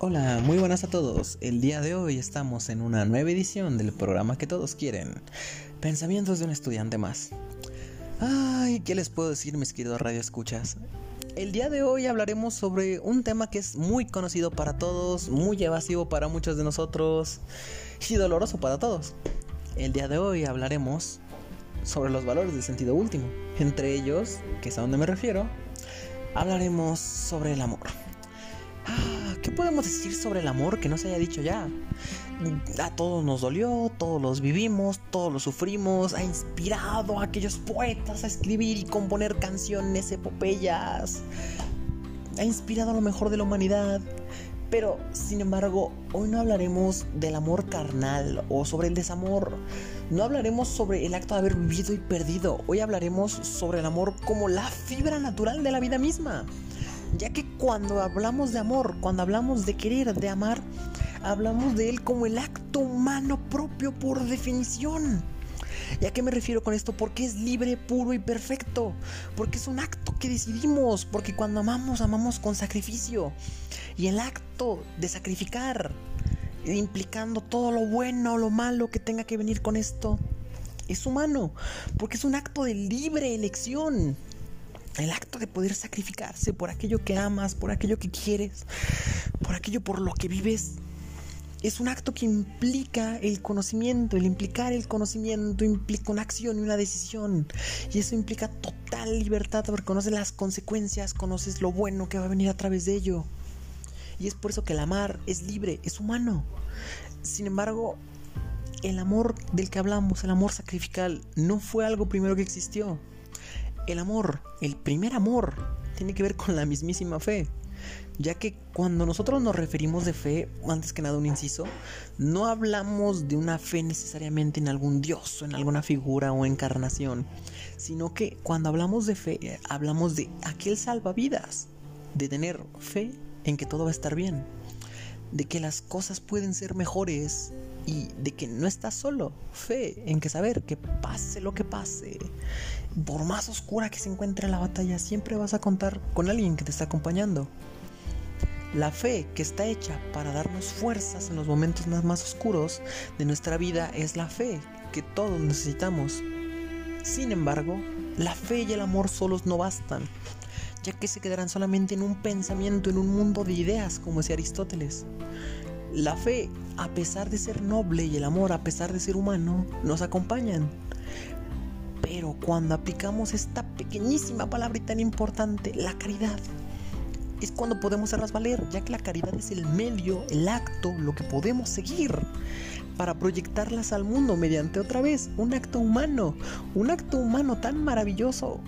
Hola, muy buenas a todos. El día de hoy estamos en una nueva edición del programa que todos quieren. Pensamientos de un estudiante más. Ay, ¿qué les puedo decir, mis queridos radioescuchas? El día de hoy hablaremos sobre un tema que es muy conocido para todos, muy evasivo para muchos de nosotros y doloroso para todos. El día de hoy hablaremos sobre los valores del sentido último. Entre ellos, que es a donde me refiero, hablaremos sobre el amor. ¿Qué podemos decir sobre el amor que no se haya dicho ya? A todos nos dolió, todos los vivimos, todos lo sufrimos, ha inspirado a aquellos poetas a escribir y componer canciones, epopeyas, ha inspirado a lo mejor de la humanidad. Pero, sin embargo, hoy no hablaremos del amor carnal o sobre el desamor. No hablaremos sobre el acto de haber vivido y perdido. Hoy hablaremos sobre el amor como la fibra natural de la vida misma ya que cuando hablamos de amor, cuando hablamos de querer, de amar, hablamos de él como el acto humano propio por definición. ¿Y a qué me refiero con esto? Porque es libre, puro y perfecto. Porque es un acto que decidimos. Porque cuando amamos, amamos con sacrificio. Y el acto de sacrificar, implicando todo lo bueno o lo malo que tenga que venir con esto, es humano. Porque es un acto de libre elección. El acto de poder sacrificarse por aquello que amas, por aquello que quieres, por aquello por lo que vives, es un acto que implica el conocimiento. El implicar el conocimiento implica una acción y una decisión. Y eso implica total libertad porque conoces las consecuencias, conoces lo bueno que va a venir a través de ello. Y es por eso que el amar es libre, es humano. Sin embargo, el amor del que hablamos, el amor sacrificial, no fue algo primero que existió. El amor, el primer amor, tiene que ver con la mismísima fe. Ya que cuando nosotros nos referimos de fe, antes que nada un inciso, no hablamos de una fe necesariamente en algún dios o en alguna figura o encarnación, sino que cuando hablamos de fe, hablamos de aquel salvavidas, de tener fe en que todo va a estar bien, de que las cosas pueden ser mejores y de que no estás solo. Fe en que saber que pase lo que pase, por más oscura que se encuentre la batalla, siempre vas a contar con alguien que te está acompañando. La fe que está hecha para darnos fuerzas en los momentos más, oscuros de nuestra vida es la fe que todos necesitamos. Sin embargo, la fe y el amor solos no bastan, ya que se quedarán solamente en un pensamiento, en un mundo de ideas, como decía Aristóteles. La fe, a pesar de ser noble y el amor, a pesar de ser humano, nos acompañan. Pero cuando aplicamos esta pequeñísima palabra y tan importante, la caridad, es cuando podemos hacerlas valer, ya que la caridad es el medio, el acto, lo que podemos seguir para proyectarlas al mundo mediante otra vez un acto humano, un acto humano tan maravilloso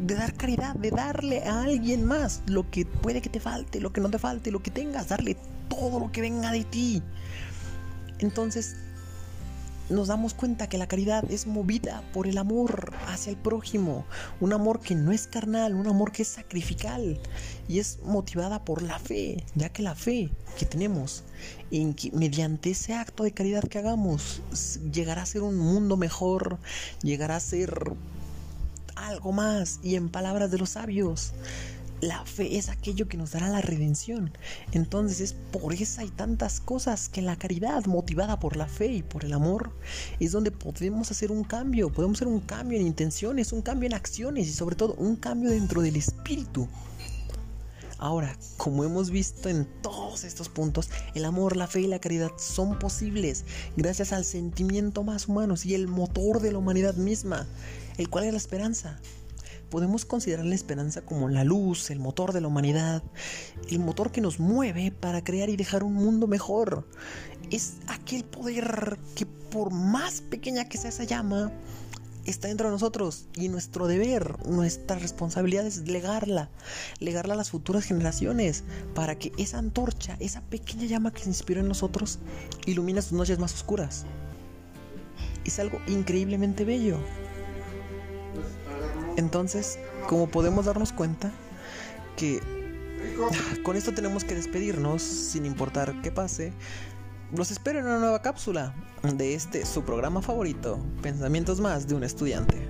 de dar caridad, de darle a alguien más lo que puede que te falte, lo que no te falte, lo que tengas, darle todo lo que venga de ti. Entonces, nos damos cuenta que la caridad es movida por el amor hacia el prójimo, un amor que no es carnal, un amor que es sacrificial y es motivada por la fe, ya que la fe que tenemos en que mediante ese acto de caridad que hagamos llegará a ser un mundo mejor, llegará a ser algo más y en palabras de los sabios la fe es aquello que nos dará la redención. Entonces es por esa y tantas cosas que la caridad, motivada por la fe y por el amor, es donde podemos hacer un cambio. Podemos hacer un cambio en intenciones, un cambio en acciones y sobre todo un cambio dentro del espíritu. Ahora, como hemos visto en todos estos puntos, el amor, la fe y la caridad son posibles gracias al sentimiento más humano y el motor de la humanidad misma, el cual es la esperanza podemos considerar la esperanza como la luz, el motor de la humanidad, el motor que nos mueve para crear y dejar un mundo mejor. Es aquel poder que por más pequeña que sea esa llama, está dentro de nosotros y nuestro deber, nuestra responsabilidad es legarla, legarla a las futuras generaciones para que esa antorcha, esa pequeña llama que se inspiró en nosotros, ilumine sus noches más oscuras. Es algo increíblemente bello. Entonces, como podemos darnos cuenta que con esto tenemos que despedirnos sin importar qué pase. Los espero en una nueva cápsula de este su programa favorito, Pensamientos más de un estudiante.